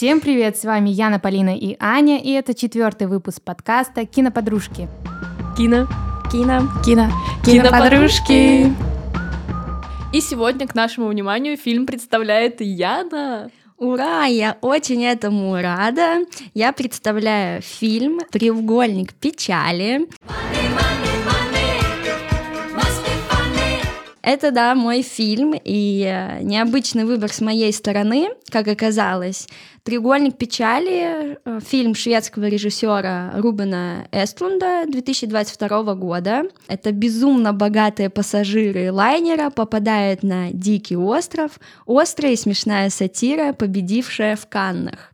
Всем привет, с вами Яна, Полина и Аня, и это четвертый выпуск подкаста «Киноподружки». Кино. Кино. Кино. Киноподружки. И сегодня к нашему вниманию фильм представляет Яна. Ура! Я очень этому рада. Я представляю фильм «Треугольник печали». Это, да, мой фильм, и э, необычный выбор с моей стороны, как оказалось. «Треугольник печали» — фильм шведского режиссера Рубена Эстлунда 2022 года. Это безумно богатые пассажиры лайнера попадают на дикий остров, острая и смешная сатира, победившая в Каннах.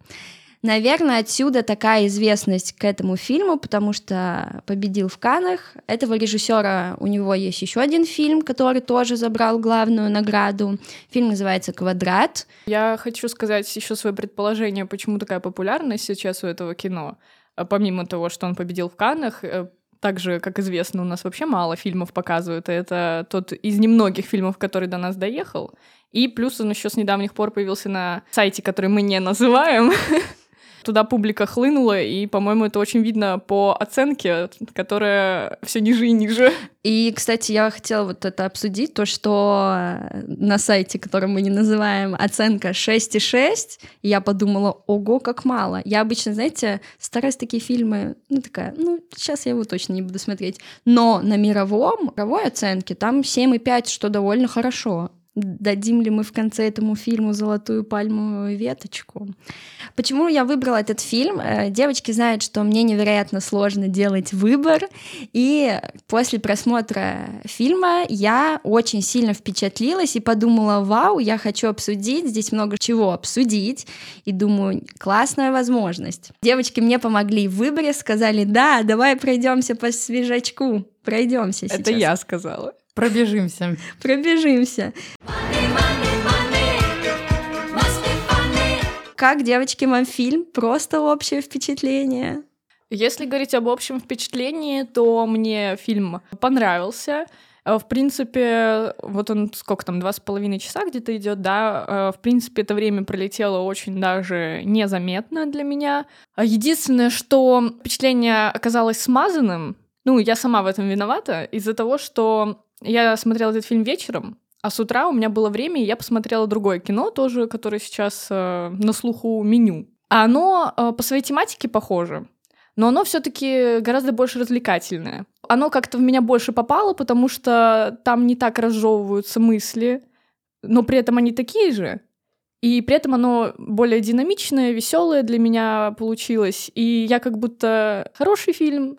Наверное, отсюда такая известность к этому фильму, потому что победил в Канах. Этого режиссера у него есть еще один фильм, который тоже забрал главную награду. Фильм называется «Квадрат». Я хочу сказать еще свое предположение, почему такая популярность сейчас у этого кино. А помимо того, что он победил в Каннах, э, так же, как известно, у нас вообще мало фильмов показывают. Это тот из немногих фильмов, который до нас доехал. И плюс он еще с недавних пор появился на сайте, который мы не называем. туда публика хлынула, и, по-моему, это очень видно по оценке, которая все ниже и ниже. И, кстати, я хотела вот это обсудить, то, что на сайте, который мы не называем, оценка 6,6, и я подумала, ого, как мало. Я обычно, знаете, стараюсь такие фильмы, ну, такая, ну, сейчас я его точно не буду смотреть. Но на мировом, мировой оценке там 7,5, что довольно хорошо дадим ли мы в конце этому фильму золотую пальмовую веточку. Почему я выбрала этот фильм? Э, девочки знают, что мне невероятно сложно делать выбор, и после просмотра фильма я очень сильно впечатлилась и подумала, вау, я хочу обсудить, здесь много чего обсудить, и думаю, классная возможность. Девочки мне помогли в выборе, сказали, да, давай пройдемся по свежачку, пройдемся сейчас. Это я сказала. Пробежимся. Пробежимся. Как, девочки, вам фильм? Просто общее впечатление. Если говорить об общем впечатлении, то мне фильм понравился. Э, в принципе, вот он сколько там, два с половиной часа где-то идет, да. Э, в принципе, это время пролетело очень даже незаметно для меня. Единственное, что впечатление оказалось смазанным, ну, я сама в этом виновата, из-за того, что я смотрела этот фильм вечером, а с утра у меня было время, и я посмотрела другое кино, тоже, которое сейчас э, на слуху меню. А оно э, по своей тематике похоже, но оно все-таки гораздо больше развлекательное. Оно как-то в меня больше попало, потому что там не так разжевываются мысли, но при этом они такие же. И при этом оно более динамичное, веселое для меня получилось. И я как будто хороший фильм,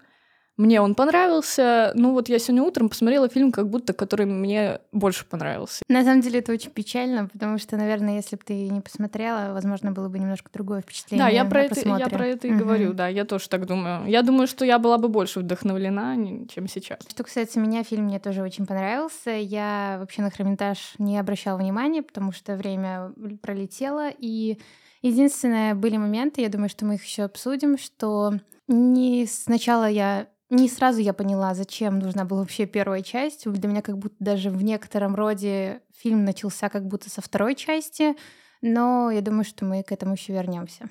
мне он понравился. Ну вот я сегодня утром посмотрела фильм, как будто который мне больше понравился. На самом деле это очень печально, потому что, наверное, если бы ты не посмотрела, возможно, было бы немножко другое впечатление. Да, я про это, я про это и угу. говорю, да, я тоже так думаю. Я думаю, что я была бы больше вдохновлена, чем сейчас. Что касается меня, фильм мне тоже очень понравился. Я вообще на хромонтаж не обращала внимания, потому что время пролетело, и единственное, были моменты, я думаю, что мы их еще обсудим, что не сначала я не сразу я поняла, зачем нужна была вообще первая часть. Для меня как будто даже в некотором роде фильм начался как будто со второй части, но я думаю, что мы к этому еще вернемся.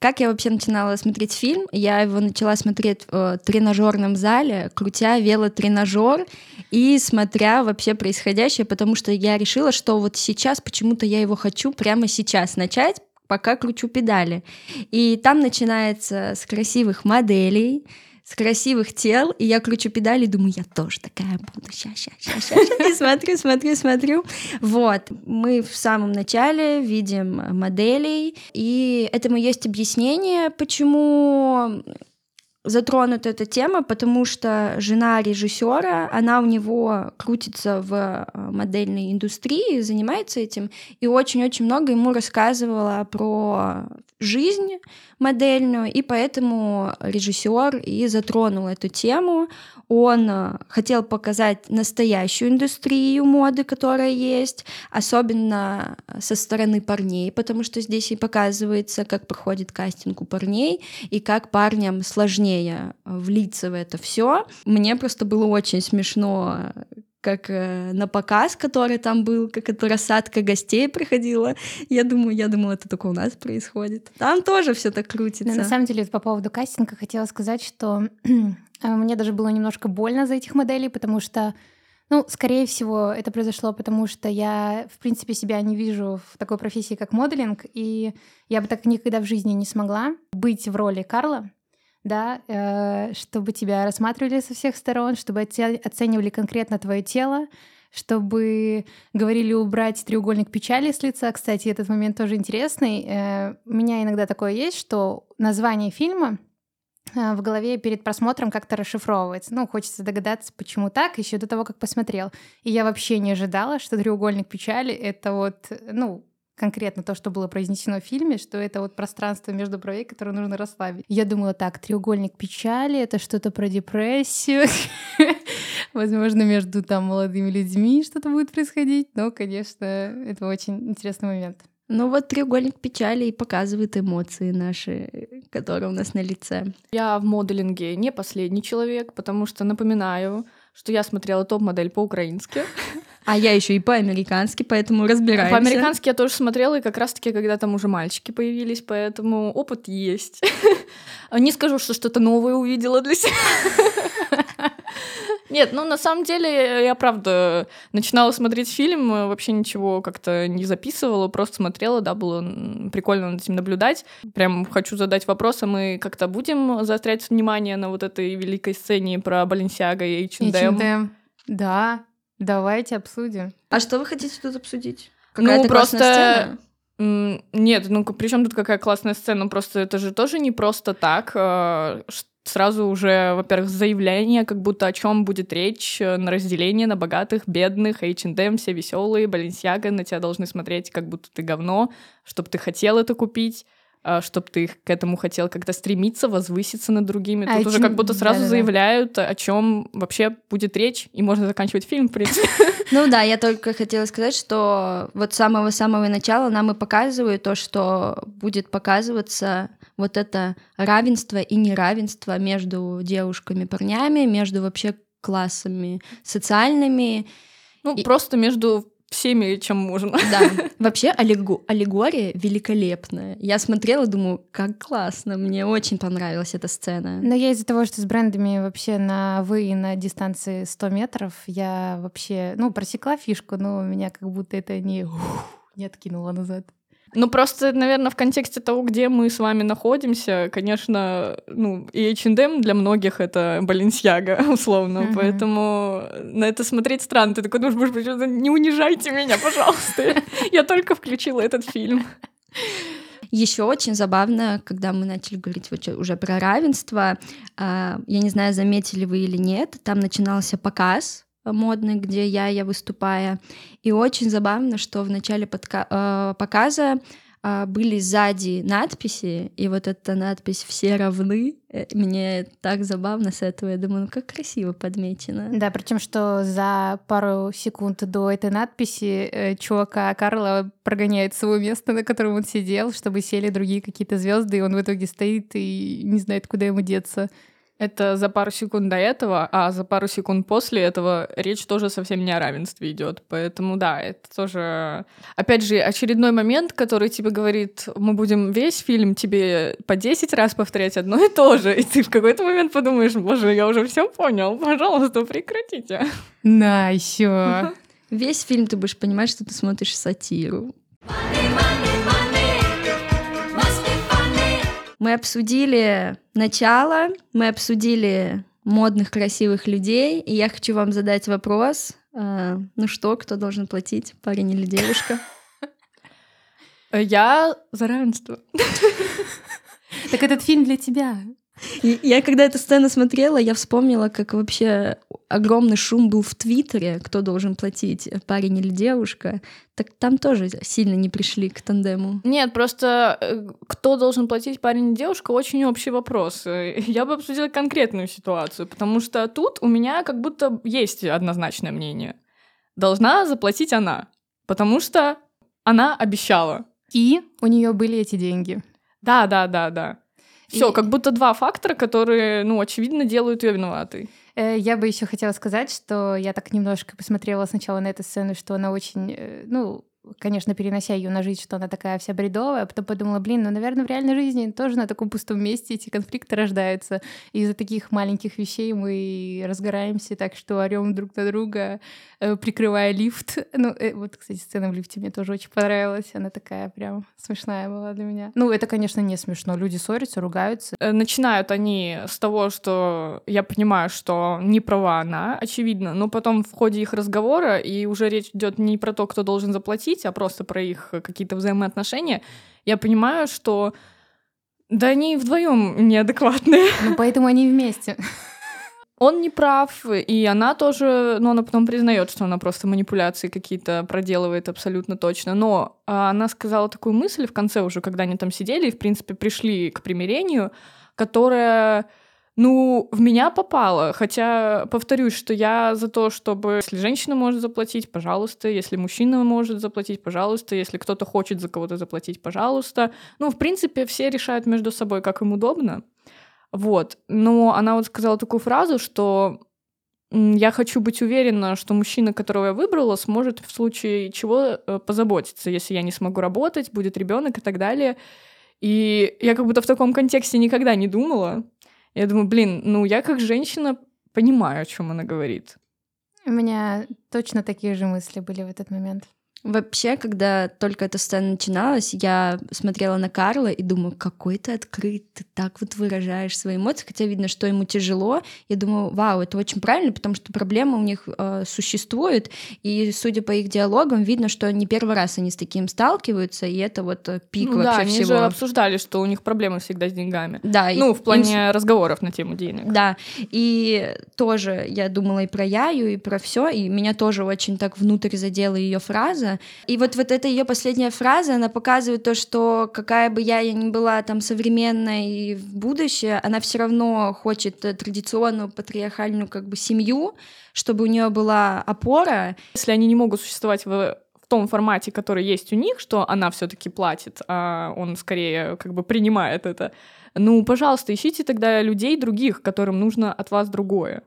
Как я вообще начинала смотреть фильм? Я его начала смотреть в тренажерном зале, крутя велотренажер и смотря вообще происходящее, потому что я решила, что вот сейчас почему-то я его хочу прямо сейчас начать, пока кручу педали. И там начинается с красивых моделей, с красивых тел, и я кручу педали думаю, я тоже такая буду, ща, ща, ща, ща. и смотрю, смотрю, смотрю. Вот, мы в самом начале видим моделей, и этому есть объяснение, почему затронута эта тема, потому что жена режиссера, она у него крутится в э, модельной индустрии, занимается этим, и очень-очень много ему рассказывала про жизнь модельную, и поэтому режиссер и затронул эту тему. Он э, хотел показать настоящую индустрию моды, которая есть, особенно со стороны парней, потому что здесь и показывается, как проходит кастинг у парней и как парням сложнее влиться в это все. Мне просто было очень смешно как э, на показ, который там был, как это рассадка гостей приходила. Я думаю, я думала, это только у нас происходит. Там тоже все так крутится. Но на самом деле, по поводу кастинга хотела сказать, что мне даже было немножко больно за этих моделей, потому что ну, скорее всего, это произошло потому, что я, в принципе, себя не вижу в такой профессии, как моделинг, и я бы так никогда в жизни не смогла быть в роли Карла, да, э, чтобы тебя рассматривали со всех сторон, чтобы оценивали конкретно твое тело, чтобы говорили убрать треугольник печали с лица. Кстати, этот момент тоже интересный. Э, у меня иногда такое есть, что название фильма э, в голове перед просмотром как-то расшифровывается. Ну, хочется догадаться, почему так, еще до того, как посмотрел. И я вообще не ожидала, что треугольник печали — это вот, ну, конкретно то, что было произнесено в фильме, что это вот пространство между бровей, которое нужно расслабить. Я думала, так, треугольник печали, это что-то про депрессию. Возможно, между там молодыми людьми что-то будет происходить. Но, конечно, это очень интересный момент. Ну вот треугольник печали и показывает эмоции наши, которые у нас на лице. Я в моделинге не последний человек, потому что напоминаю, что я смотрела топ-модель по-украински. А я еще и по-американски, поэтому разбираемся. По-американски я тоже смотрела, и как раз-таки, когда там уже мальчики появились, поэтому опыт есть. Не скажу, что что-то новое увидела для себя. Нет, ну на самом деле я правда начинала смотреть фильм, вообще ничего как-то не записывала, просто смотрела, да, было прикольно над этим наблюдать. Прям хочу задать вопрос, а мы как-то будем заострять внимание на вот этой великой сцене про Баленсиага и H&M? H&M, да, давайте обсудим. А что вы хотите тут обсудить? Какая-то ну, просто... сцена? Нет, ну при чем тут какая классная сцена? Просто это же тоже не просто так. А, сразу уже, во-первых, заявление, как будто о чем будет речь, э, на разделение на богатых, бедных, H&M, все веселые, Balenciaga, на тебя должны смотреть, как будто ты говно, чтобы ты хотел это купить. А, чтобы ты к этому хотел как-то стремиться, возвыситься над другими. Тут а уже как будто сразу да, заявляют, да. о чем вообще будет речь, и можно заканчивать фильм, в принципе. Ну да, я только хотела сказать, что вот с самого-самого начала нам и показывают то, что будет показываться вот это равенство и неравенство между девушками и парнями, между вообще классами социальными. Ну, и... просто между всеми, чем можно. Да. Вообще аллего- аллегория великолепная. Я смотрела, думаю, как классно. Мне очень понравилась эта сцена. Но я из-за того, что с брендами вообще на вы и на дистанции 100 метров, я вообще, ну, просекла фишку, но меня как будто это не, не откинуло назад. Ну, просто, наверное, в контексте того, где мы с вами находимся, конечно, ну, и H&M для многих это Баленсиага, условно, mm-hmm. поэтому на это смотреть странно. Ты такой думаешь, боже, не унижайте меня, пожалуйста. Я только включила этот фильм. Еще очень забавно, когда мы начали говорить уже про равенство, а, я не знаю, заметили вы или нет, там начинался показ модный, где я, я выступая. И очень забавно, что в начале подка- э, показа э, были сзади надписи, и вот эта надпись «Все равны», э, мне так забавно с этого, я думаю, ну как красиво подмечено. Да, причем что за пару секунд до этой надписи чувака Карла прогоняет свое место, на котором он сидел, чтобы сели другие какие-то звезды, и он в итоге стоит и не знает, куда ему деться. Это за пару секунд до этого, а за пару секунд после этого речь тоже совсем не о равенстве идет. Поэтому да, это тоже, опять же, очередной момент, который тебе говорит, мы будем весь фильм тебе по 10 раз повторять одно и то же. И ты в какой-то момент подумаешь, боже, я уже все понял, пожалуйста, прекратите. На, еще. Весь фильм ты будешь понимать, что ты смотришь сатиру. Мы обсудили начало, мы обсудили модных, красивых людей, и я хочу вам задать вопрос. А, ну что, кто должен платить, парень или девушка? Я за равенство. Так этот фильм для тебя. Я когда эту сцену смотрела, я вспомнила, как вообще огромный шум был в Твиттере, кто должен платить, парень или девушка. Так там тоже сильно не пришли к тандему. Нет, просто э, кто должен платить, парень или девушка, очень общий вопрос. Я бы обсудила конкретную ситуацию, потому что тут у меня как будто есть однозначное мнение. Должна заплатить она, потому что она обещала. И у нее были эти деньги. Да, да, да, да. Все, и... как будто два фактора, которые, ну, очевидно, делают ее виноватой. Э, я бы еще хотела сказать, что я так немножко посмотрела сначала на эту сцену, что она очень, э, ну, конечно, перенося ее на жизнь, что она такая вся бредовая, а потом подумала, блин, ну, наверное, в реальной жизни тоже на таком пустом месте эти конфликты рождаются. Из-за таких маленьких вещей мы разгораемся так, что орем друг на друга, э, прикрывая лифт. Ну, э, вот, кстати, сцена в лифте мне тоже очень понравилась. Она такая прям смешная была для меня. Ну, это, конечно, не смешно. Люди ссорятся, ругаются. Э, начинают они с того, что я понимаю, что не права она, очевидно, но потом в ходе их разговора, и уже речь идет не про то, кто должен заплатить, а просто про их какие-то взаимоотношения, я понимаю, что да они вдвоем неадекватные. Ну, поэтому они вместе. Он не прав, и она тоже, но она потом признает, что она просто манипуляции какие-то проделывает абсолютно точно. Но а, она сказала такую мысль в конце уже, когда они там сидели и, в принципе, пришли к примирению, которая ну, в меня попало. Хотя, повторюсь, что я за то, чтобы... Если женщина может заплатить, пожалуйста. Если мужчина может заплатить, пожалуйста. Если кто-то хочет за кого-то заплатить, пожалуйста. Ну, в принципе, все решают между собой, как им удобно. Вот. Но она вот сказала такую фразу, что я хочу быть уверена, что мужчина, которого я выбрала, сможет в случае чего э, позаботиться, если я не смогу работать, будет ребенок и так далее. И я как будто в таком контексте никогда не думала. Я думаю, блин, ну я как женщина понимаю, о чем она говорит. У меня точно такие же мысли были в этот момент. Вообще, когда только эта сцена начиналась, я смотрела на Карла и думаю, какой ты открыт, ты так вот выражаешь свои эмоции, хотя видно, что ему тяжело. Я думаю, вау, это очень правильно, потому что проблема у них э, существует, и судя по их диалогам, видно, что не первый раз они с таким сталкиваются, и это вот э, пик ну, вообще да, они всего. же обсуждали, что у них проблемы всегда с деньгами. Да. Ну, в плане им... разговоров на тему денег. Да, и тоже я думала и про Яю, и про все, и меня тоже очень так внутрь задела ее фраза, и вот, вот эта ее последняя фраза, она показывает то, что какая бы я ни была там современная и в будущее, она все равно хочет традиционную патриархальную как бы семью, чтобы у нее была опора. Если они не могут существовать в том формате, который есть у них, что она все-таки платит, а он скорее как бы принимает это. Ну, пожалуйста, ищите тогда людей других, которым нужно от вас другое.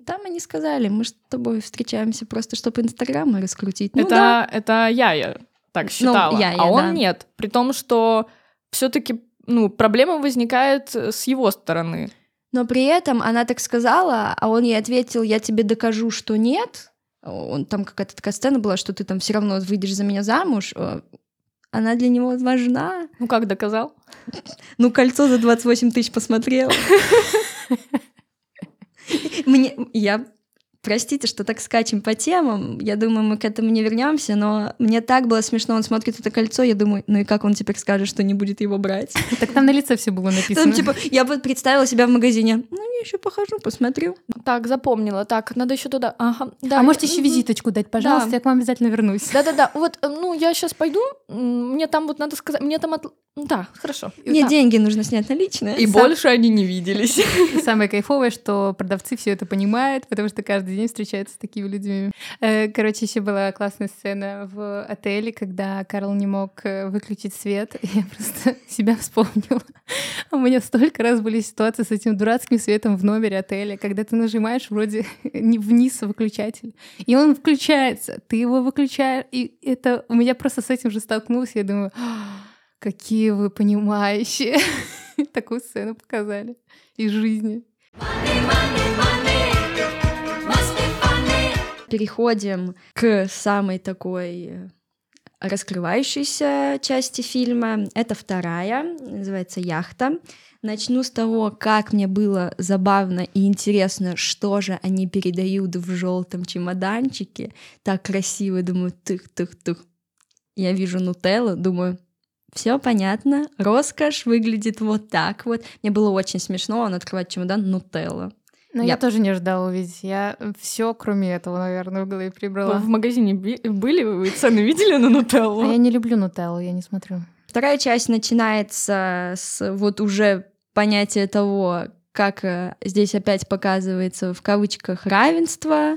Там они сказали, мы с тобой встречаемся просто, чтобы Инстаграмы раскрутить. Ну, это, да. это я, я так ну, считала, ну, я, я, а он да. нет. При том, что все-таки ну, проблема возникает с его стороны. Но при этом она так сказала, а он ей ответил, я тебе докажу, что нет. Он, там какая-то такая сцена была, что ты там все равно выйдешь за меня замуж. Она для него важна. Ну как доказал? Ну, кольцо за 28 тысяч посмотрел. Мне, я Простите, что так скачем по темам. Я думаю, мы к этому не вернемся, но мне так было смешно. Он смотрит это кольцо, я думаю, ну и как он теперь скажет, что не будет его брать? Так там на лице все было написано. Там, типа, я вот представила себя в магазине. Ну, я еще похожу, посмотрю. Так, запомнила. Так, надо еще туда. Ага. Да. А можете еще визиточку дать, пожалуйста, я к вам обязательно вернусь. Да-да-да. Вот, э, ну, я сейчас пойду. Мне там вот надо сказать, мне там от... Да, хорошо. Мне деньги нужно снять наличные. И больше они не виделись. Самое кайфовое, что продавцы все это понимают, потому что каждый день встречаются с такими людьми. Э, короче, еще была классная сцена в отеле, когда Карл не мог э, выключить свет. Я просто себя вспомнила. У меня столько раз были ситуации с этим дурацким светом в номере отеля, когда ты нажимаешь вроде не вниз выключатель, и он включается, ты его выключаешь, и это у меня просто с этим же столкнулась. Я думаю, Какие вы понимающие. Такую сцену показали из жизни. Переходим к самой такой раскрывающейся части фильма. Это вторая, называется «Яхта». Начну с того, как мне было забавно и интересно, что же они передают в желтом чемоданчике. Так красиво, думаю, тых-тых-тых. Я вижу нутеллу, думаю, все понятно. Роскошь выглядит вот так вот. Мне было очень смешно, он открывает чемодан Нутелла. Ну, я... я тоже не ожидала увидеть. Я все, кроме этого, наверное, в голове прибрала. в магазине были? Вы цены видели на Нутеллу? А я не люблю Нутеллу, я не смотрю. Вторая часть начинается с вот уже понятия того, как э, здесь опять показывается в кавычках равенство,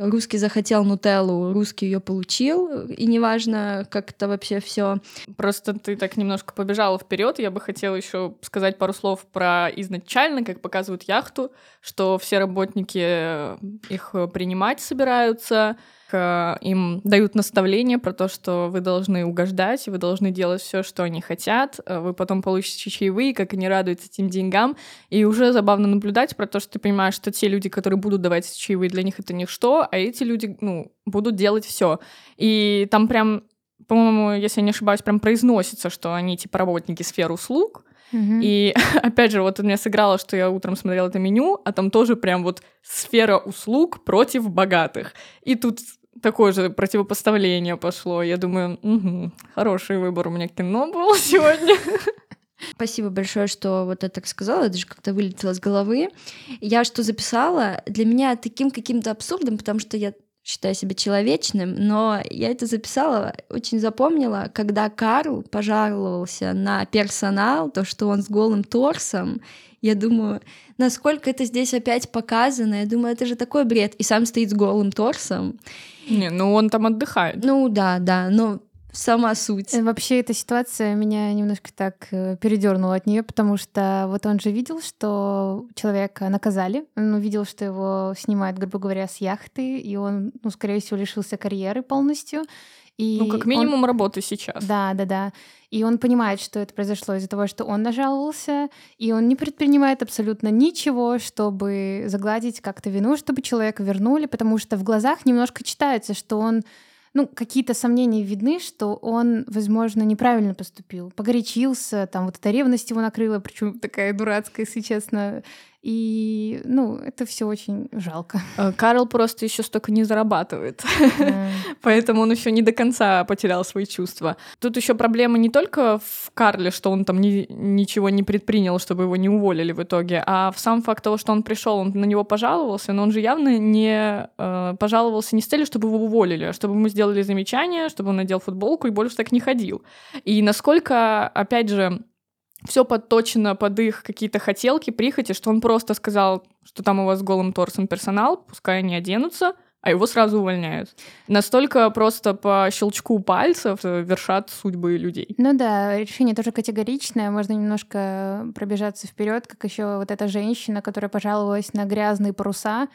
русский захотел нутеллу, русский ее получил, и неважно, как это вообще все. Просто ты так немножко побежала вперед. Я бы хотела еще сказать пару слов про изначально, как показывают яхту, что все работники их принимать собираются, Э, им дают наставления про то, что вы должны угождать, вы должны делать все, что они хотят, э, вы потом получите чаевые, как они радуются этим деньгам, и уже забавно наблюдать про то, что ты понимаешь, что те люди, которые будут давать чаевые, для них это ничто, а эти люди, ну, будут делать все. И там прям по-моему, если я не ошибаюсь, прям произносится, что они типа работники сфер услуг. Mm-hmm. И опять же, вот у меня сыграло, что я утром смотрела это меню, а там тоже прям вот сфера услуг против богатых. И тут такое же противопоставление пошло. Я думаю, угу, хороший выбор у меня кино было сегодня. Спасибо большое, что вот это так сказала, это же как-то вылетело с головы. Я что записала, для меня таким каким-то абсурдом, потому что я считаю себя человечным, но я это записала, очень запомнила, когда Карл пожаловался на персонал, то, что он с голым торсом, я думаю, насколько это здесь опять показано, я думаю, это же такой бред, и сам стоит с голым торсом. Не, ну он там отдыхает. Ну да, да, но сама суть. Э, вообще эта ситуация меня немножко так э, передернула от нее, потому что вот он же видел, что человека наказали, он увидел, что его снимают, грубо говоря, с яхты, и он, ну, скорее всего, лишился карьеры полностью. И ну, как минимум он... работы сейчас. Да, да, да. И он понимает, что это произошло из-за того, что он нажаловался, и он не предпринимает абсолютно ничего, чтобы загладить как-то вину, чтобы человека вернули, потому что в глазах немножко читается, что он ну, какие-то сомнения видны, что он, возможно, неправильно поступил, погорячился, там вот эта ревность его накрыла, причем такая дурацкая, если честно. И, ну, это все очень жалко. Э, Карл просто еще столько не зарабатывает, поэтому он еще не до конца потерял свои чувства. Тут еще проблема не только в Карле, что он там ни, ничего не предпринял, чтобы его не уволили в итоге, а в сам факт того, что он пришел, он на него пожаловался, но он же явно не э, пожаловался не с целью, чтобы его уволили, а чтобы ему сделали замечание, чтобы он надел футболку и больше так не ходил. И насколько, опять же, все подточено под их какие-то хотелки, прихоти, что он просто сказал, что там у вас голым торсом персонал, пускай они оденутся, а его сразу увольняют. Настолько просто по щелчку пальцев вершат судьбы людей. Ну да, решение тоже категоричное. Можно немножко пробежаться вперед, как еще вот эта женщина, которая пожаловалась на грязные паруса,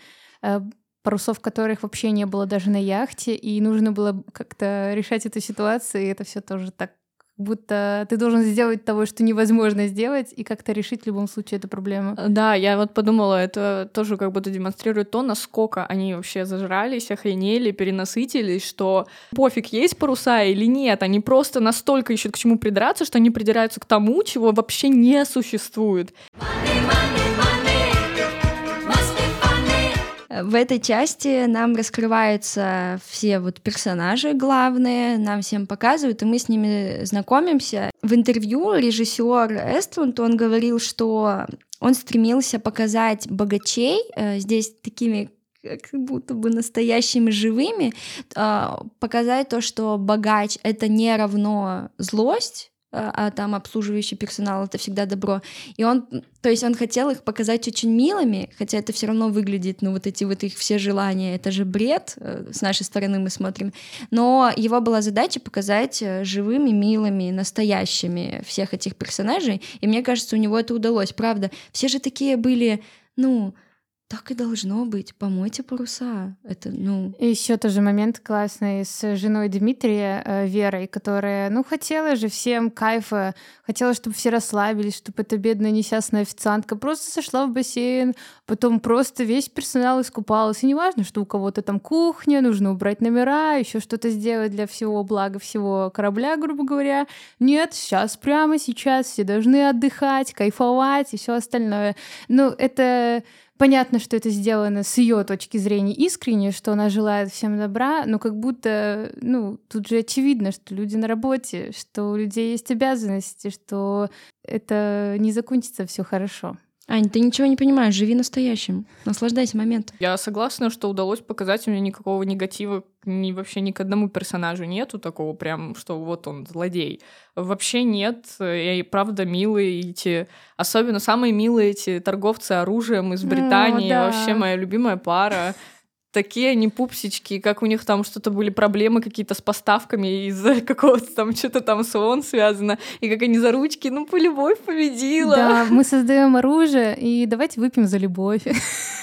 э, парусов которых вообще не было даже на яхте, и нужно было как-то решать эту ситуацию, и это все тоже так будто ты должен сделать того, что невозможно сделать, и как-то решить в любом случае эту проблему. Да, я вот подумала, это тоже как будто демонстрирует то, насколько они вообще зажрались, охренели, перенасытились, что пофиг, есть паруса или нет, они просто настолько ищут к чему придраться, что они придираются к тому, чего вообще не существует. Money, money. В этой части нам раскрываются все вот персонажи главные, нам всем показывают, и мы с ними знакомимся. В интервью режиссер Эстлунд, он говорил, что он стремился показать богачей э, здесь такими как будто бы настоящими живыми, э, показать то, что богач — это не равно злость, а, а там обслуживающий персонал это всегда добро. И он, то есть он хотел их показать очень милыми, хотя это все равно выглядит, ну вот эти вот их все желания, это же бред, э, с нашей стороны мы смотрим. Но его была задача показать э, живыми, милыми, настоящими всех этих персонажей, и мне кажется, у него это удалось, правда. Все же такие были, ну, так и должно быть. Помойте паруса. Это, ну... И еще тоже момент классный с женой Дмитрия, э, Верой, которая, ну, хотела же всем кайфа, хотела, чтобы все расслабились, чтобы эта бедная несчастная официантка просто сошла в бассейн, потом просто весь персонал искупалась. И неважно, что у кого-то там кухня, нужно убрать номера, еще что-то сделать для всего блага всего корабля, грубо говоря. Нет, сейчас, прямо сейчас все должны отдыхать, кайфовать и все остальное. Ну, это понятно, что это сделано с ее точки зрения искренне, что она желает всем добра, но как будто, ну, тут же очевидно, что люди на работе, что у людей есть обязанности, что это не закончится все хорошо. Ань, ты ничего не понимаешь, живи настоящим, наслаждайся моментом. Я согласна, что удалось показать, у меня никакого негатива ни, вообще ни к одному персонажу нету такого прям, что вот он злодей. Вообще нет, и правда милые эти, особенно самые милые эти торговцы оружием из Британии, О, да. вообще моя любимая пара. Такие они пупсички, как у них там что-то были проблемы какие-то с поставками из-за какого-то там что-то там с ООН связано, и как они за ручки, ну, по любовь победила. Да, мы создаем оружие, и давайте выпьем за любовь.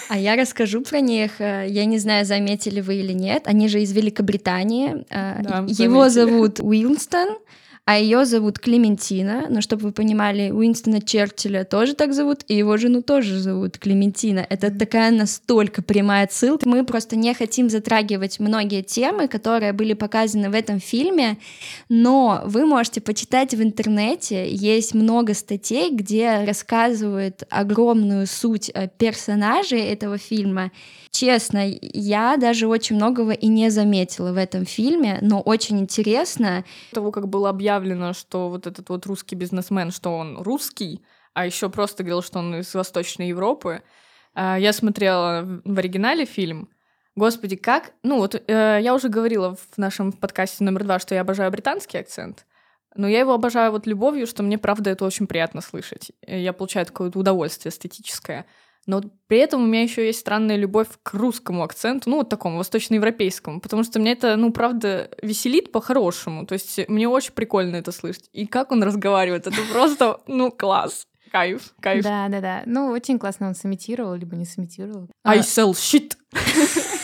А я расскажу про них. Я не знаю, заметили вы или нет. Они же из Великобритании. Да, Его заметили. зовут Уилстон, а ее зовут Клементина. Но чтобы вы понимали, Уинстона Черчилля тоже так зовут, и его жену тоже зовут Клементина. Это такая настолько прямая ссылка. Мы просто не хотим затрагивать многие темы, которые были показаны в этом фильме, но вы можете почитать в интернете. Есть много статей, где рассказывают огромную суть э, персонажей этого фильма. Честно, я даже очень многого и не заметила в этом фильме, но очень интересно. того, как было объявлено, что вот этот вот русский бизнесмен, что он русский, а еще просто говорил, что он из Восточной Европы, а, я смотрела в оригинале фильм. Господи, как... Ну вот э, я уже говорила в нашем подкасте номер два, что я обожаю британский акцент, но я его обожаю вот любовью, что мне, правда, это очень приятно слышать. Я получаю какое-то удовольствие эстетическое. Но при этом у меня еще есть странная любовь к русскому акценту, ну, вот такому восточноевропейскому, потому что меня это, ну, правда, веселит по-хорошему. То есть мне очень прикольно это слышать. И как он разговаривает, это просто, ну, класс. Кайф, кайф. Да, да, да. Ну, очень классно он сымитировал, либо не сымитировал. I sell shit.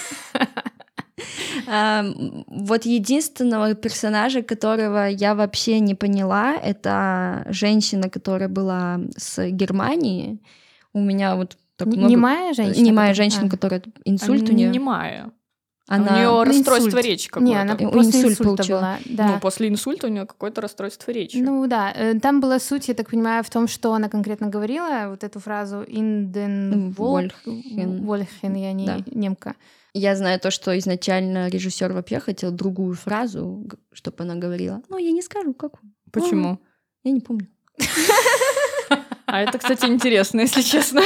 А, вот единственного персонажа, которого я вообще не поняла, это женщина, которая была с Германии. У меня вот так много- Немая женщина? Немая женщина, А. которая инсульт у нее. Немая. Она У нее Ну, расстройство инсульт. речи Не, какое-то. она И- после инсульт инсульта получила. была. Да. Ну, после инсульта у нее какое-то расстройство речи. Ну да, э, там была суть, я так понимаю, в том, что она конкретно говорила, вот эту фразу «инден Вольхен». Вольхен», я не Да. немка. Я знаю то, что изначально режиссер вообще хотел другую фразу, чтобы она говорила. Но я не скажу, какую. Почему? Я не помню. А это, кстати, интересно, если честно.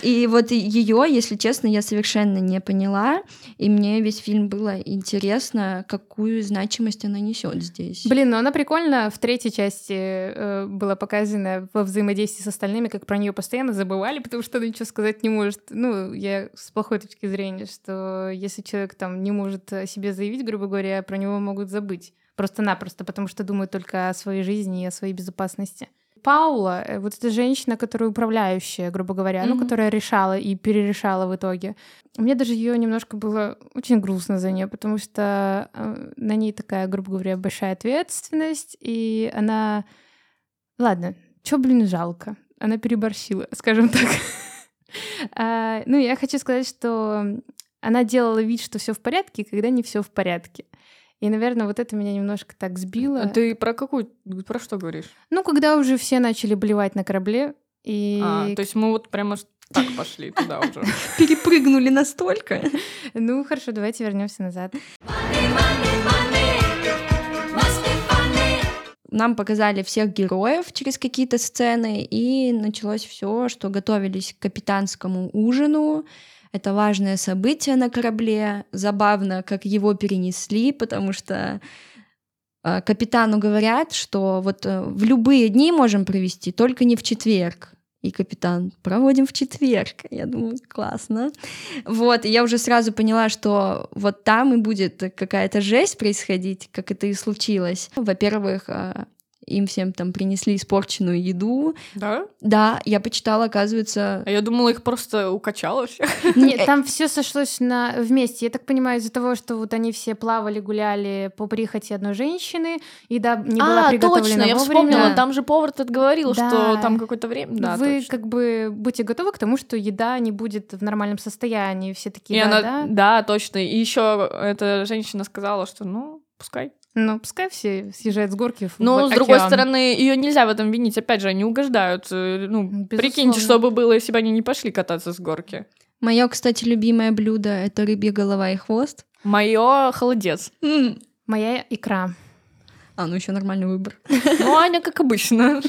И вот ее, если честно, я совершенно не поняла. И мне весь фильм было интересно, какую значимость она несет здесь. Блин, ну она прикольно в третьей части э, была показана во взаимодействии с остальными, как про нее постоянно забывали, потому что она ничего сказать не может. Ну, я с плохой точки зрения, что если человек там не может о себе заявить, грубо говоря, про него могут забыть. Просто-напросто, потому что думают только о своей жизни и о своей безопасности. Паула, э, вот эта женщина, которая управляющая, грубо говоря, ну, Мгм. которая решала и перерешала в итоге. Мне даже ее немножко было очень грустно за нее, потому что э, на ней такая, грубо говоря, большая ответственность, и она... Ладно, чё, блин, жалко. Она переборщила, скажем так. А, Ну, я хочу сказать, что она делала вид, что все в порядке, когда не все в порядке. И, наверное, вот это меня немножко так сбило. А Ты про какую, про что говоришь? Ну, когда уже все начали блевать на корабле, и... А, то есть мы вот прямо так пошли туда уже. Перепрыгнули настолько. Ну, хорошо, давайте вернемся назад. Нам показали всех героев через какие-то сцены, и началось все, что готовились к капитанскому ужину. Это важное событие на корабле. Забавно, как его перенесли, потому что э, капитану говорят, что вот э, в любые дни можем провести, только не в четверг. И капитан, проводим в четверг. Я думаю, классно. Вот, и я уже сразу поняла, что вот там и будет какая-то жесть происходить, как это и случилось. Во-первых, а, им всем там принесли испорченную еду. Да? Да, я почитала, оказывается... А я думала, их просто укачало всех. Нет, там все сошлось на вместе. Я так понимаю, из-за того, что вот они все плавали, гуляли по прихоти одной женщины, еда не была а, приготовлена точно, я вовремя. вспомнила, там же повар тут говорил, Да. что там какое-то время... Да, Вы точно. как бы будьте готовы к тому, что еда не будет в нормальном состоянии. Все И такие, да, она, да. да, точно. И еще эта женщина сказала, что, ну, пускай. Ну, пускай все съезжают с горки в Но, с другой стороны, ее нельзя в этом винить. Опять же, они угождают. Э, Ну, Безусловно. прикиньте, что бы было, если бы они не пошли кататься с горки. Мое, кстати, любимое блюдо — это рыбья голова и хвост. Мое холодец. Моя икра. А, ну еще нормальный выбор. Ну, Аня, как обычно.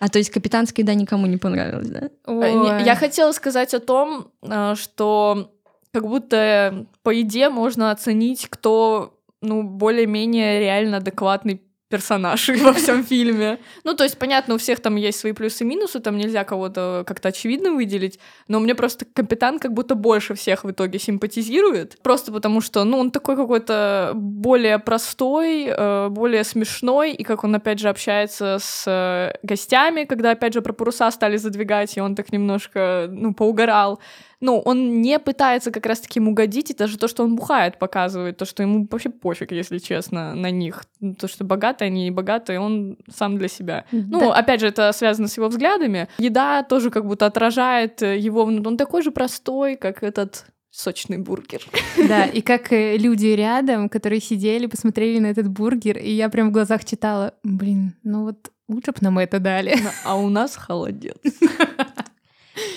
А то есть капитанская еда никому не понравилась, да? Э, Ой. Я хотела сказать о том, э, что как будто по еде можно оценить, кто ну, более-менее реально адекватный персонаж во всем фильме. Ну, то есть, понятно, у всех там есть свои плюсы и минусы, там нельзя кого-то как-то очевидно выделить, но мне просто капитан как будто больше всех в итоге симпатизирует, просто потому что, ну, он такой какой-то более простой, э, более смешной, и как он, опять же, общается с э, гостями, когда, опять же, про паруса стали задвигать, и он так немножко, ну, поугорал ну, он не пытается как раз-таки ему угодить, и даже то, что он бухает, показывает, то, что ему вообще пофиг, если честно, на них. То, что богатые они и богатые, он сам для себя. Ну, да. опять же, это связано с его взглядами. Еда тоже как будто отражает его... Он такой же простой, как этот сочный бургер. Да, и как э, люди рядом, которые сидели, посмотрели на этот бургер, и я прям в глазах читала, блин, ну вот лучше бы нам это дали. А у нас холодец.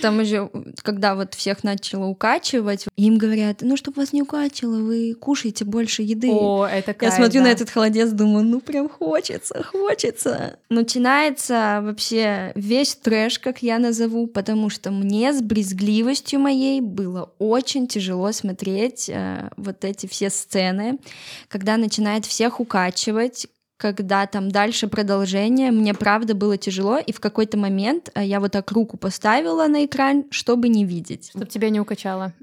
Там уже, когда вот всех начало укачивать, им говорят, ну, чтобы вас не укачивало, вы кушаете больше еды. О, это кайф, Я смотрю да. на этот холодец, думаю, ну, прям хочется, хочется. Начинается вообще весь трэш, как я назову, потому что мне с брезгливостью моей было очень тяжело смотреть э, вот эти все сцены, когда начинает всех укачивать, когда там дальше продолжение, мне правда было тяжело, и в какой-то момент э, я вот так руку поставила на экран, чтобы не видеть. Чтобы тебя не укачало.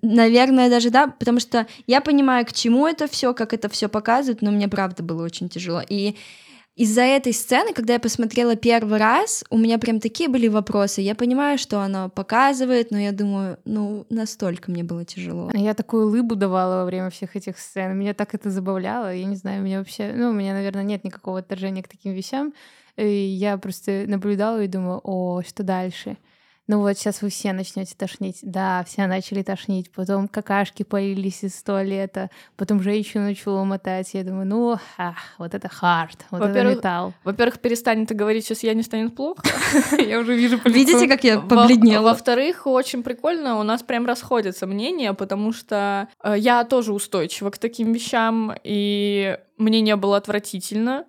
Наверное, даже да, потому что я понимаю, к чему это все, как это все показывают, но мне правда было очень тяжело. И из-за этой сцены, когда я посмотрела первый раз, у меня прям такие были вопросы. Я понимаю, что она показывает, но я думаю, ну, настолько мне было тяжело. Я такую лыбу давала во время всех этих сцен. Меня так это забавляло. Я не знаю, меня вообще... Ну, у меня, наверное, нет никакого отторжения к таким вещам. И я просто наблюдала и думала, о, что дальше? Ну вот сейчас вы все начнете тошнить. Да, все начали тошнить. Потом какашки полились из туалета. Потом женщину начало мотать. Я думаю, ну, ах, вот это хард, вот это металл. Во-первых, перестань это говорить, сейчас я не станет плохо. Я уже вижу Видите, как я побледнела? Во-вторых, очень прикольно, у нас прям расходятся мнения, потому что э, я тоже устойчива к таким вещам, и мне не было отвратительно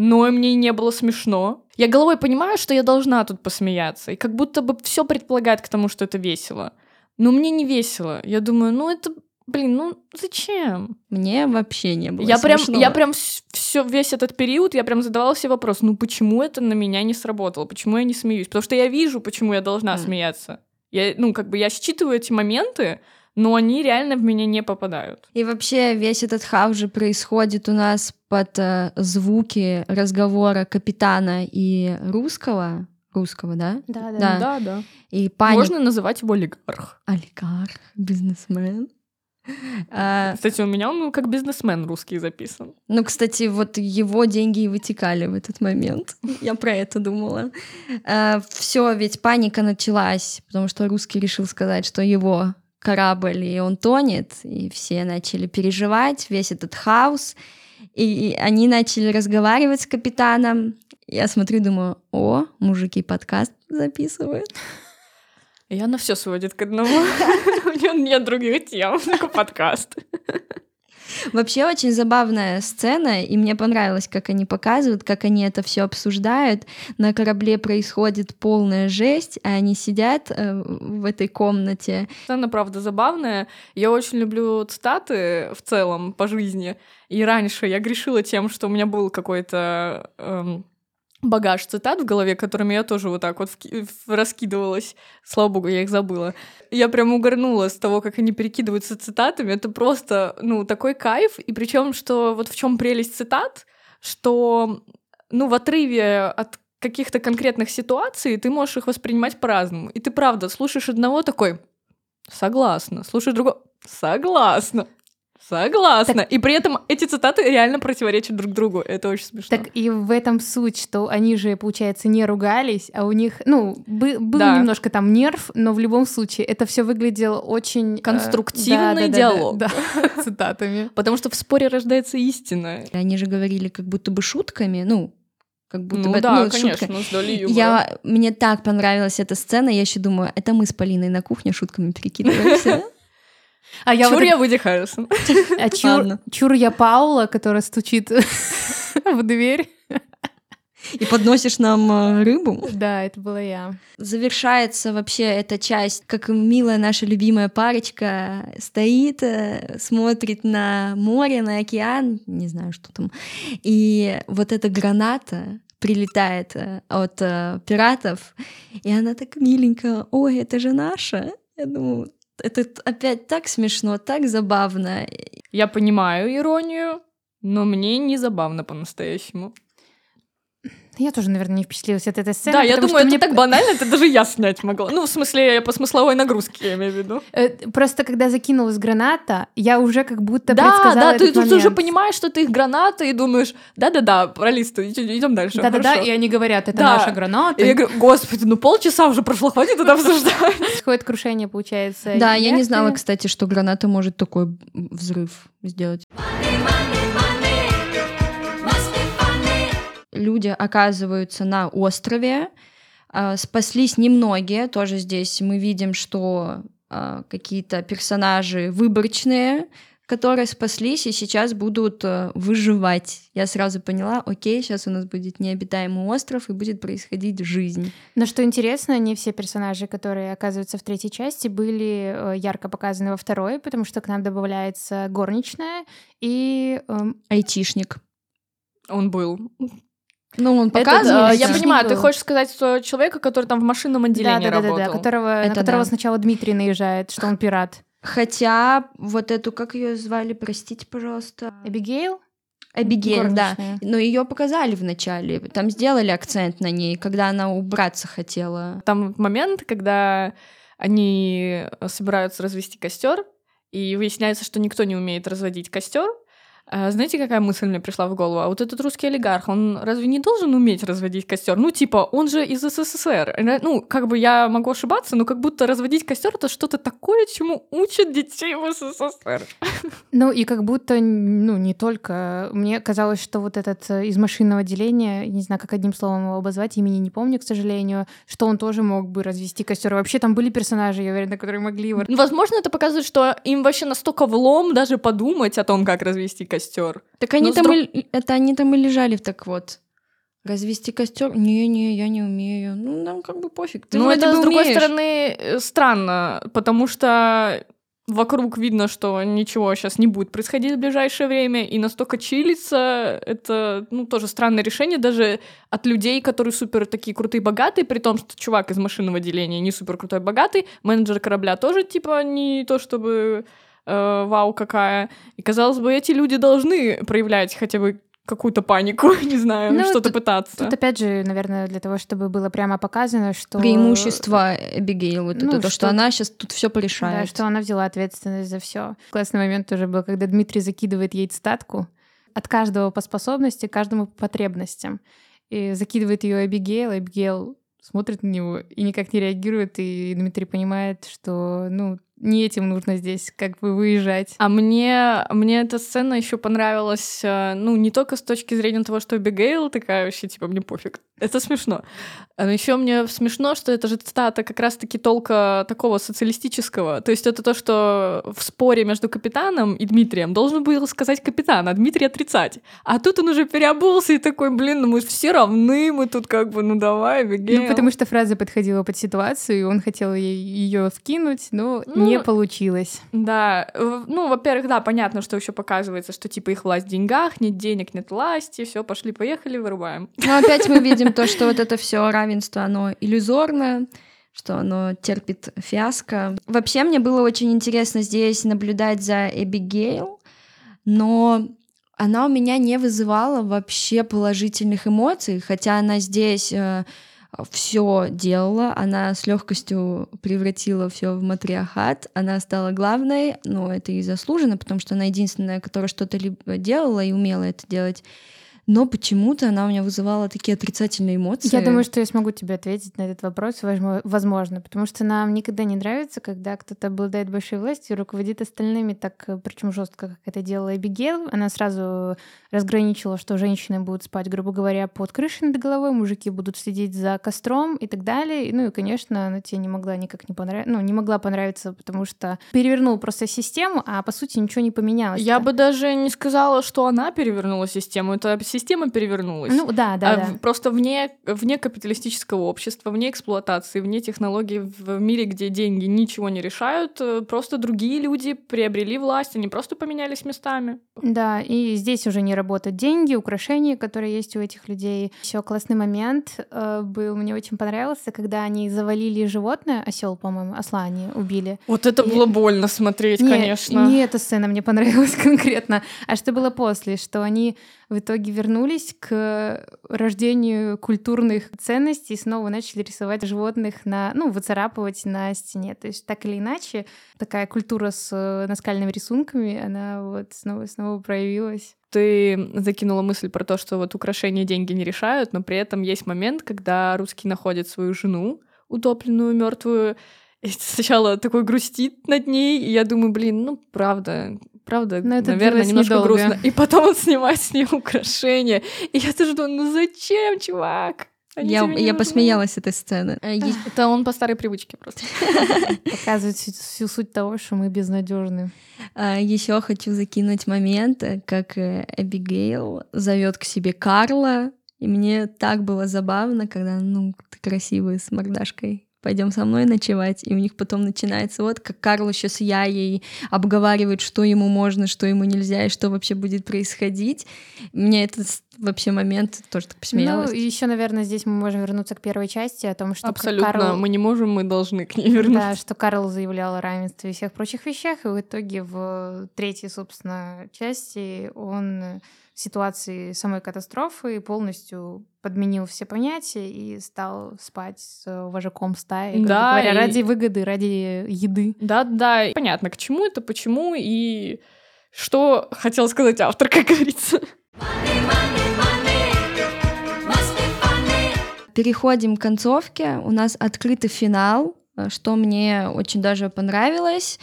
но мне не было смешно. Я головой понимаю, что я должна тут посмеяться, и как будто бы все предполагает к тому, что это весело. Но мне не весело. Я думаю, ну это, блин, ну зачем? Мне вообще не было я смешно. прям, я прям все весь этот период я прям задавала себе вопрос, ну почему это на меня не сработало, почему я не смеюсь, потому что я вижу, почему я должна mm. смеяться. Я, ну как бы я считываю эти моменты, но они реально в меня не попадают. И вообще весь этот хаос же происходит у нас под э, звуки разговора капитана и русского. Русского, да? Да, да. Да, да. да. И паник... Можно называть его олигарх. Олигарх, бизнесмен. А, кстати, у меня он ну, как бизнесмен русский записан. Ну, кстати, вот его деньги и вытекали в этот момент. Я про это думала. А, Все, ведь паника началась, потому что русский решил сказать, что его корабль, и он тонет, и все начали переживать, весь этот хаос, и они начали разговаривать с капитаном. Я смотрю, думаю, о, мужики подкаст записывают. И она все сводит к одному. У нее нет других тем, только подкаст. Вообще очень забавная сцена, и мне понравилось, как они показывают, как они это все обсуждают. На корабле происходит полная жесть, а они сидят э, в этой комнате. Сцена, правда, забавная. Я очень люблю цитаты в целом по жизни. И раньше я грешила тем, что у меня был какой-то эм, багаж цитат в голове, которыми я тоже вот так вот раскидывалась. Слава богу, я их забыла. Я прям угорнула с того, как они перекидываются цитатами. Это просто, ну, такой кайф. И причем, что вот в чем прелесть цитат, что, ну, в отрыве от каких-то конкретных ситуаций ты можешь их воспринимать по-разному. И ты, правда, слушаешь одного такой, согласна, слушаешь другого, согласна. Согласна. Так... И при этом эти цитаты реально противоречат друг другу. Это очень смешно. Так и в этом суть, что они же, получается, не ругались, а у них, ну, бы, был да. немножко там нерв, но в любом случае это все выглядело очень э, конструктивный э, да, диалог. Да, да, да, цитатами. Потому что в споре рождается истина. Они же говорили как будто бы шутками, ну, как будто ну, бы да, ну, конечно, шутка. с долей юмора. Я, мне так понравилась эта сцена, я еще думаю, это мы с Полиной на кухне шутками перекидываемся. А я чур вот... я Вуди Харрисон. А чур, чур я Паула, которая стучит в дверь. и подносишь нам э, рыбу. Да, это была я. Завершается вообще эта часть, как милая наша любимая парочка стоит, э, смотрит на море, на океан, не знаю, что там. И вот эта граната прилетает э, от э, пиратов, и она так миленькая, ой, это же наша. Я думаю, это опять так смешно, так забавно. Я понимаю иронию, но мне не забавно по-настоящему. Я тоже, наверное, не впечатлилась от этой сцены. Да, я думаю, это мне так банально, это даже я снять могла. Ну, в смысле, по смысловой нагрузке, я имею в виду. Э, Просто когда закинулась граната, я уже как будто Да, предсказала да, ты, этот ты уже момент. понимаешь, что это их граната, и думаешь, да-да-да, пролисты, идем дальше. Да-да-да, хорошо». и они говорят, это Да. наша граната. И я говорю, господи, ну полчаса уже прошло, хватит это обсуждать. Происходит крушение, получается. Да, я не знала, кстати, что граната может такой взрыв сделать. Люди оказываются на острове, а, спаслись немногие, тоже здесь мы видим, что а, какие-то персонажи выборочные, которые спаслись и сейчас будут э, выживать. Я сразу поняла, окей, сейчас у нас будет необитаемый остров и будет происходить жизнь. Но что интересно, не все персонажи, которые оказываются в третьей части, были э, ярко показаны во второй, потому что к нам добавляется горничная и эм, Айтишник. Он был. Ну, он показывает. да, Айтишник я понимаю, ты был. хочешь сказать, что человека, который там в машинном отделении да, да, да, да, работал. которого, на Это которого да. сначала Дмитрий наезжает, что он пират. Хотя вот эту, как ее звали, простите, пожалуйста. Эбигейл? Эбигейль, да. Но ее показали в начале. Там сделали акцент на ней, когда она убраться хотела. Там момент, когда они собираются развести костер, и выясняется, что никто не умеет разводить костер. А Знаете, какая мысль мне пришла в голову? А вот этот русский олигарх, он разве не должен уметь разводить костер? Ну, типа, он же из СССР. Э, Ну, как бы я могу ошибаться, но как будто разводить костер это что-то такое, чему учат детей в СССР. Ну и как будто, ну не только. Мне казалось, что вот этот э, из машинного отделения, не знаю, как одним словом его обозвать, имени не помню, к сожалению, что он тоже мог бы развести костер. Вообще там были персонажи, я уверена, которые могли его... Возможно, это показывает, что им вообще настолько влом даже подумать о том, как развести костер. Так они Ну, с там друг- и, это они там и лежали так вот. Развести костер? Не-не, я не умею. Ну, нам как бы пофиг. Ты ну, это, с другой умеешь. стороны, э, странно, потому что вокруг видно, что ничего сейчас не будет происходить в ближайшее время, и настолько чилиться, это, ну, тоже странное решение даже от людей, которые супер такие крутые, богатые, при том, что чувак из машинного отделения не супер крутой, богатый, менеджер корабля тоже, типа, не то чтобы э, вау какая. И, казалось бы, эти люди должны проявлять хотя бы какую-то панику, не знаю, Ну, что-то тут- пытаться. Тут опять же, наверное, для того, чтобы было прямо показано, что... Преимущество Эбигейл, вот Ну, это то, что, что- она сейчас тут все Да, порешает. что она взяла ответственность за все. Классный момент тоже был, когда Дмитрий закидывает ей цитатку от каждого по способности, каждому по потребностям. И закидывает ее Эбигейл, Эбигейл смотрит на него и никак не реагирует, и Дмитрий понимает, что, ну, не этим нужно здесь как бы выезжать. А мне, мне эта сцена еще понравилась, э, ну, не только с точки зрения того, что Эбигейл такая вообще, типа, мне пофиг. Это смешно. Но еще мне смешно, что это же цитата как раз-таки толка такого социалистического. То есть это то, что в споре между капитаном и Дмитрием должен был сказать капитан, а Дмитрий отрицать. А тут он уже переобулся и такой, блин, ну мы все равны, мы тут как бы, ну давай, Эбигейл. Ну, потому что фраза подходила под ситуацию, и он хотел ее вкинуть, но Ну, не получилось. Да, в- ну, во-первых, да, понятно, что еще показывается, что типа их власть в деньгах, нет денег, нет власти, все, пошли, поехали, вырубаем. Но опять мы видим то, что вот это все равенство, оно иллюзорно, что оно терпит фиаско. Вообще мне было очень интересно здесь наблюдать за Эбигейл, но она у меня не вызывала вообще положительных эмоций, хотя она здесь все делала, она с легкостью превратила все в матриархат, она стала главной, но это и заслуженно, потому что она единственная, которая что-то либо делала и умела это делать. Но почему-то она у меня вызывала такие отрицательные эмоции. Я думаю, что я смогу тебе ответить на этот вопрос, возможно- потому что нам никогда не нравится, когда кто-то обладает большой властью и руководит остальными, так причем жестко, как это делала Эбигейл. Она сразу разграничила, что женщины будут спать, грубо говоря, под крышей над головой, мужики будут следить за костром и так далее. Ну и, конечно, она тебе не могла никак не понравиться, ну, не могла понравиться, потому что перевернул просто систему, а по сути ничего не поменялось. Я бы даже не сказала, что она перевернула систему. Это система перевернулась. Ну да, да, а да. Просто вне, вне капиталистического общества, вне эксплуатации, вне технологий в мире, где деньги ничего не решают, э, просто другие люди приобрели власть, они просто поменялись местами. Да, и здесь уже не работают деньги, украшения, которые есть у этих людей. Еще классный момент э, был, мне очень понравился, когда они завалили животное, осел, по-моему, осла они убили. Вот это И- было больно смотреть, Не, конечно. Не эта сцена мне понравилась конкретно, а что было после, что они в итоге вернулись к рождению культурных ценностей и снова начали рисовать животных на, ну, выцарапывать на стене. То есть так или иначе такая культура с э, наскальными рисунками, она вот снова снова проявилась. Ты закинула мысль про то, что вот украшения деньги не решают, но при этом есть момент, когда русский находит свою жену, утопленную, мертвую, и сначала такой грустит над ней, и я думаю, блин, ну правда, правда, Но это наверное, немножко недолго. грустно. И потом он снимает с ней украшения, и я тоже думаю, ну зачем, чувак? Они Я, я посмеялась с этой сцены. Э, Это он по старой привычке просто. Показывает всю, всю суть того, что мы безнадежны. Еще хочу закинуть момент, как э, Эбигейл зовет к себе Карла. И мне так было забавно, когда, ну, ты красивый с мордашкой. Пойдем со мной ночевать. И у них потом начинается вот, как Карл еще с Яей обговаривает, что ему можно, что ему нельзя, и что вообще будет происходить. Мне этот вообще момент тоже так посмеялась. Ну, и еще, наверное, здесь мы можем вернуться к первой части о том, что Абсолютно. Карл... Мы не можем, мы должны к ней вернуться. Да, что Карл заявлял о равенстве и всех прочих вещах, и в итоге в третьей, собственно, части он ситуации самой катастрофы полностью подменил все понятия и стал спать с вожаком стаи, Да, говоря, и- ради выгоды, ради еды. Да, да, и понятно, к чему это, почему и что хотел сказать автор, как говорится. Переходим к концовке. У нас открытый финал, э, что мне очень даже понравилось.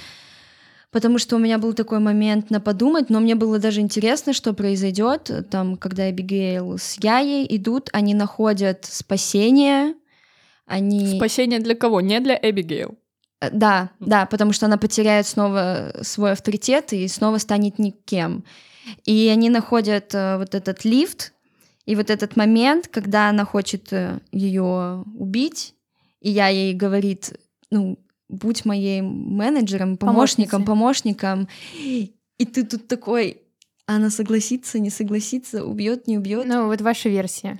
Потому что у меня был такой момент на подумать, но мне было даже интересно, что произойдет. Там, когда Эбигейл с Яей идут, они находят спасение. Они... Спасение для кого? Не для Эбигейл. Э, Да, да, потому что она потеряет снова свой авторитет и снова станет никем. И они находят э, вот этот лифт, и вот этот момент, когда она хочет ее убить, и я ей говорит, ну, будь моим менеджером, помощником, помощником. И ты тут такой, она согласится, не согласится, убьет, не убьет. Ну, вот ваша версия.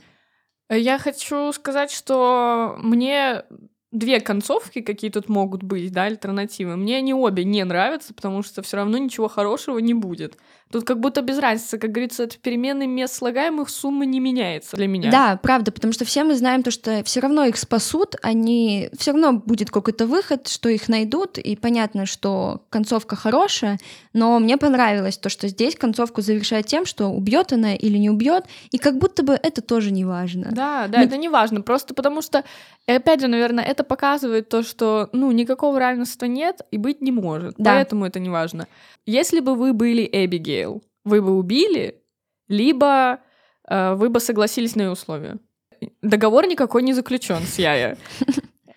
Я хочу сказать, что мне две концовки, какие тут могут быть, да, альтернативы, мне они обе не нравятся, потому что все равно ничего хорошего не будет. Тут как будто без разницы, как говорится, от перемены мест слагаемых сумма не меняется для меня. Да, правда, потому что все мы знаем то, что все равно их спасут, они все равно будет какой-то выход, что их найдут, и понятно, что концовка хорошая, но мне понравилось то, что здесь концовку завершает тем, что убьет она или не убьет, и как будто бы это тоже не важно. Да, да, Ну- это не важно, просто потому что, опять же, наверное, это показывает то, что, ну, никакого равенства нет и быть не может, Да. поэтому это не важно. Если бы вы были Эбигейл, вы бы убили, либо э, вы бы согласились на ее условия. Договор никакой не заключен с Яя.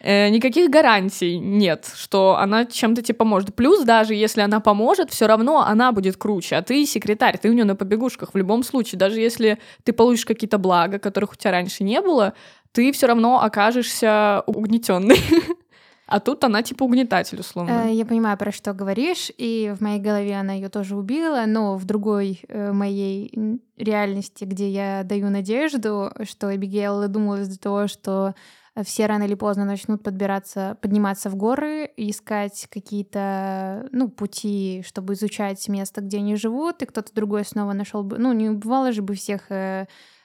Э, Никаких гарантий нет, что она чем-то тебе поможет. Плюс даже если она поможет, все равно она будет круче. А ты секретарь, ты у нее на побегушках в любом случае. Даже если ты получишь какие-то блага, которых у тебя раньше не было, ты все равно окажешься угнетенный. А тут она типа угнетатель, условно. Э, Я понимаю, про что говоришь, и в моей голове она ее тоже убила, но в другой э, моей реальности, где я даю надежду, что Эбигейл до того, что э, все рано или поздно начнут подбираться, подниматься в горы, искать какие-то, ну, пути, чтобы изучать место, где они живут, и кто-то другой снова нашел бы, ну, не убивала же бы всех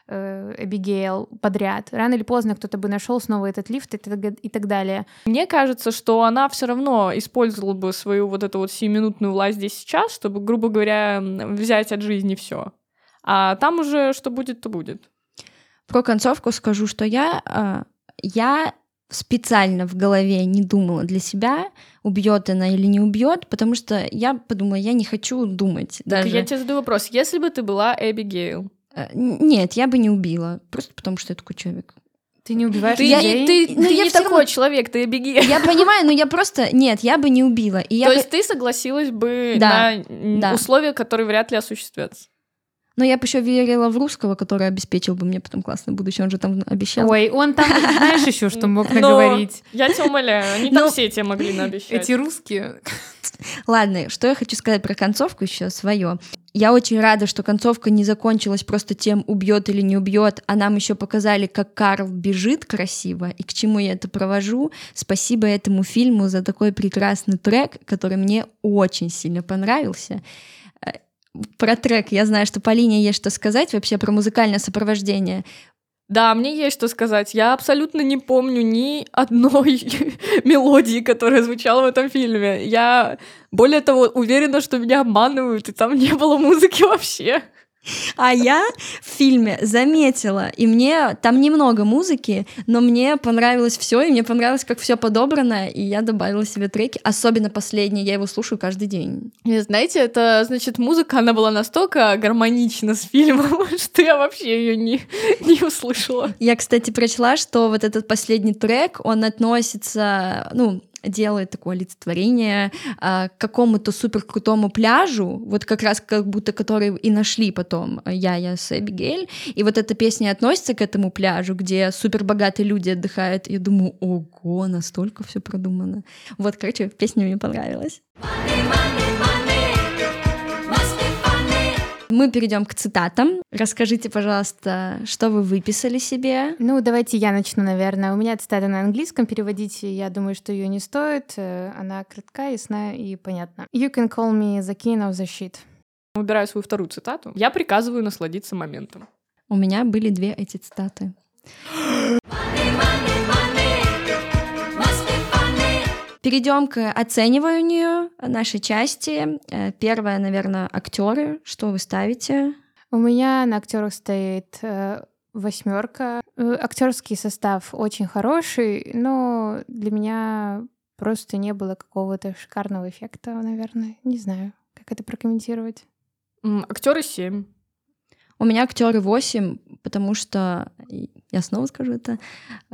э, э, Эбигейл подряд. Рано или поздно кто-то бы нашел снова этот лифт и так, и так далее. Мне кажется, что она все равно использовала бы свою вот эту вот сиюминутную власть здесь сейчас, чтобы, грубо говоря, взять от жизни все. А там уже что будет, то будет. Про концовку скажу, что я, а, я специально в голове не думала для себя, убьет она или не убьет, потому что я подумала, я не хочу думать Так даже. Я тебе задаю вопрос. Если бы ты была Эбигейл, Э, Нет, я бы не убила, просто потому что я такой человек. Ты не убиваешь ты, Я- людей? ты, ну, ты я не такой равно- человек, ты Эбигейл. Я понимаю, но я просто... Нет, я бы не убила. И я То бы- есть ты согласилась бы Да, на да. условия, которые вряд ли осуществятся. Но я бы еще верила в русского, который обеспечил бы мне потом классное будущее. Он же там обещал. Ой, он там, знаешь, еще что мог наговорить. Я тебя умоляю, они там все тебе могли наобещать. Эти русские. Ладно, что я хочу сказать про концовку еще свое. Я очень рада, что концовка не закончилась просто тем, убьет или не убьет, а нам еще показали, как Карл бежит красиво, и к чему я это провожу. Спасибо этому фильму за такой прекрасный трек, который мне очень сильно понравился. Про трек я знаю, что Полине есть что сказать вообще про музыкальное сопровождение. Да, мне есть что сказать. Я абсолютно не помню ни одной мелодии, которая звучала в этом фильме. Я, более того, уверена, что меня обманывают, и там не было музыки вообще. А я в фильме заметила, и мне там немного музыки, но мне понравилось все, и мне понравилось, как все подобрано, и я добавила себе треки, особенно последний, я его слушаю каждый день. И знаете, это значит, музыка, она была настолько гармонична с фильмом, что я вообще ее не, не услышала. Я, кстати, прочла, что вот этот последний трек, он относится, ну, делает такое олицетворение к какому-то супер крутому пляжу, вот как раз как будто который и нашли потом я, я с Эбигейль, и вот эта песня относится к этому пляжу, где супер богатые люди отдыхают, я думаю, ого, настолько все продумано. Вот, короче, песня мне понравилась. Мы перейдем к цитатам. Расскажите, пожалуйста, что вы выписали себе. Ну, давайте я начну, наверное. У меня цитата на английском, переводить я думаю, что ее не стоит. Э, Она кратка, ясна и понятна. You can call me the king of the shit. Выбираю свою вторую цитату. Я приказываю насладиться моментом. У меня были две эти цитаты. Перейдем к оцениванию нашей части. Э, Первое, наверное, актеры. Что вы ставите? У меня на актерах стоит восьмерка. Актерский состав очень хороший, но для меня просто не было какого-то шикарного эффекта, наверное. Не знаю, как это прокомментировать. Актеры 7. У меня актеры 8, потому что, я снова скажу это,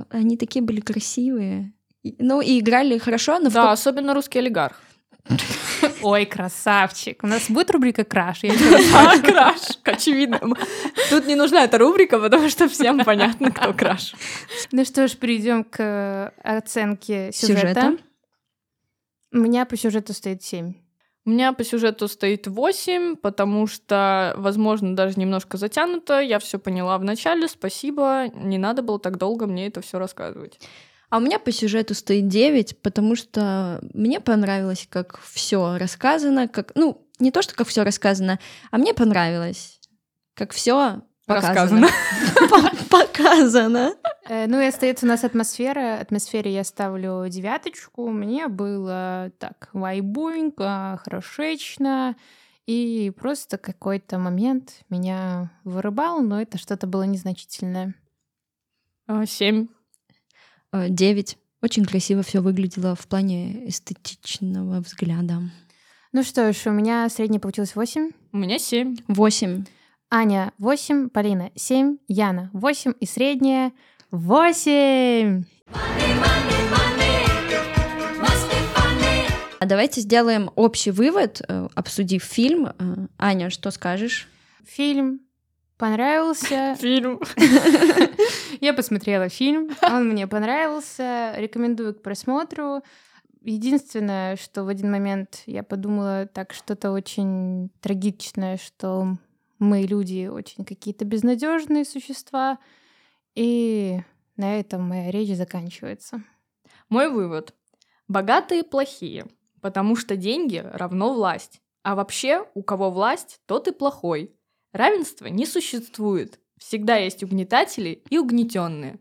они такие были красивые. Ну, и играли хорошо, но в Да, особенно русский олигарх. Ой, красавчик. У нас будет рубрика «Краш». Я А, краш, очевидно. Тут не нужна эта рубрика, потому что всем понятно, кто краш. Ну что ж, перейдем к оценке сюжета. Сюжета. У меня по сюжету стоит 7. У меня по сюжету стоит 8, потому что, возможно, даже немножко затянуто. Я все поняла в начале, спасибо. Не надо было так долго мне это все рассказывать. А у меня по сюжету стоит 9, потому что мне понравилось, как все рассказано, как, ну, не то, что как все рассказано, а мне понравилось, как все Рассказано. Показано. Э, Ну и остается у нас атмосфера. Атмосфере я ставлю девяточку. Мне было так вайбунько, хорошечно. И просто какой-то момент меня вырубал, но это что-то было незначительное. А, 7. 9. Очень красиво все выглядело в плане эстетичного взгляда. Ну что ж, у меня средний получилось 8. У меня 7. 8. Аня 8, Полина 7, Яна 8 и средняя 8. А давайте сделаем общий вывод, э, обсудив фильм. Э, Аня, что скажешь? Фильм понравился. Фильм. Я посмотрела фильм, он мне понравился, рекомендую к просмотру. Единственное, что в один момент я подумала, так что-то очень трагичное, что мы, люди, очень какие-то безнадежные существа. И на этом моя речь заканчивается. Мой вывод. Богатые плохие, потому что деньги равно власть. А вообще, у кого власть, тот и плохой. Равенства не существует. Всегда есть угнетатели и угнетенные.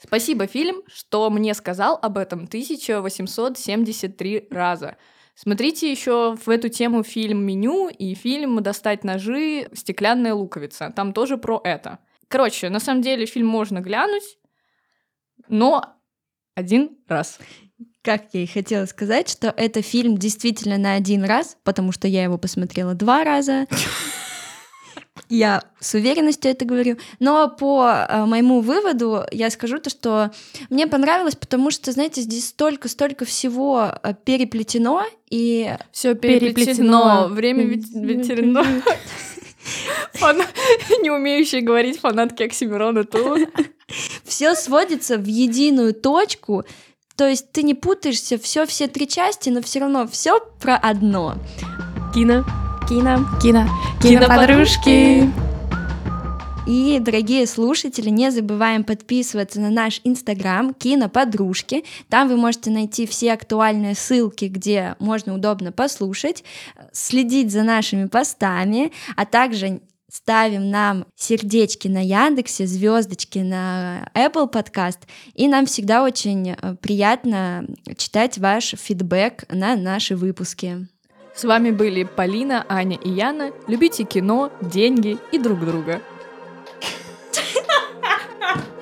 Спасибо, фильм, что мне сказал об этом 1873 раза. Смотрите еще в эту тему фильм «Меню» и фильм «Достать ножи. Стеклянная луковица». Там тоже про это. Короче, на самом деле фильм можно глянуть, но один раз. Как я и хотела сказать, что это фильм действительно на один раз, потому что я его посмотрела два раза. Я с уверенностью это говорю. Но по э, моему выводу я скажу то, что мне понравилось, потому что, знаете, здесь столько-столько всего э, переплетено, и Все Переплетено. переплетено, время ведь ветерано. Фана... Не умеющие говорить фанатки Оксимирона тут. Все сводится в единую точку, то есть ты не путаешься, все, все три части, но все равно все про одно. Кино. Кино. Кино. Киноподружки. И, дорогие слушатели, не забываем подписываться на наш инстаграм Киноподружки. Там вы можете найти все актуальные ссылки, где можно удобно послушать, следить за нашими постами, а также ставим нам сердечки на Яндексе, звездочки на Apple Podcast, и нам всегда очень э, приятно читать ваш фидбэк на наши выпуски. С вами были Полина, Аня и Яна. Любите кино, деньги и друг друга. Ha ha ha!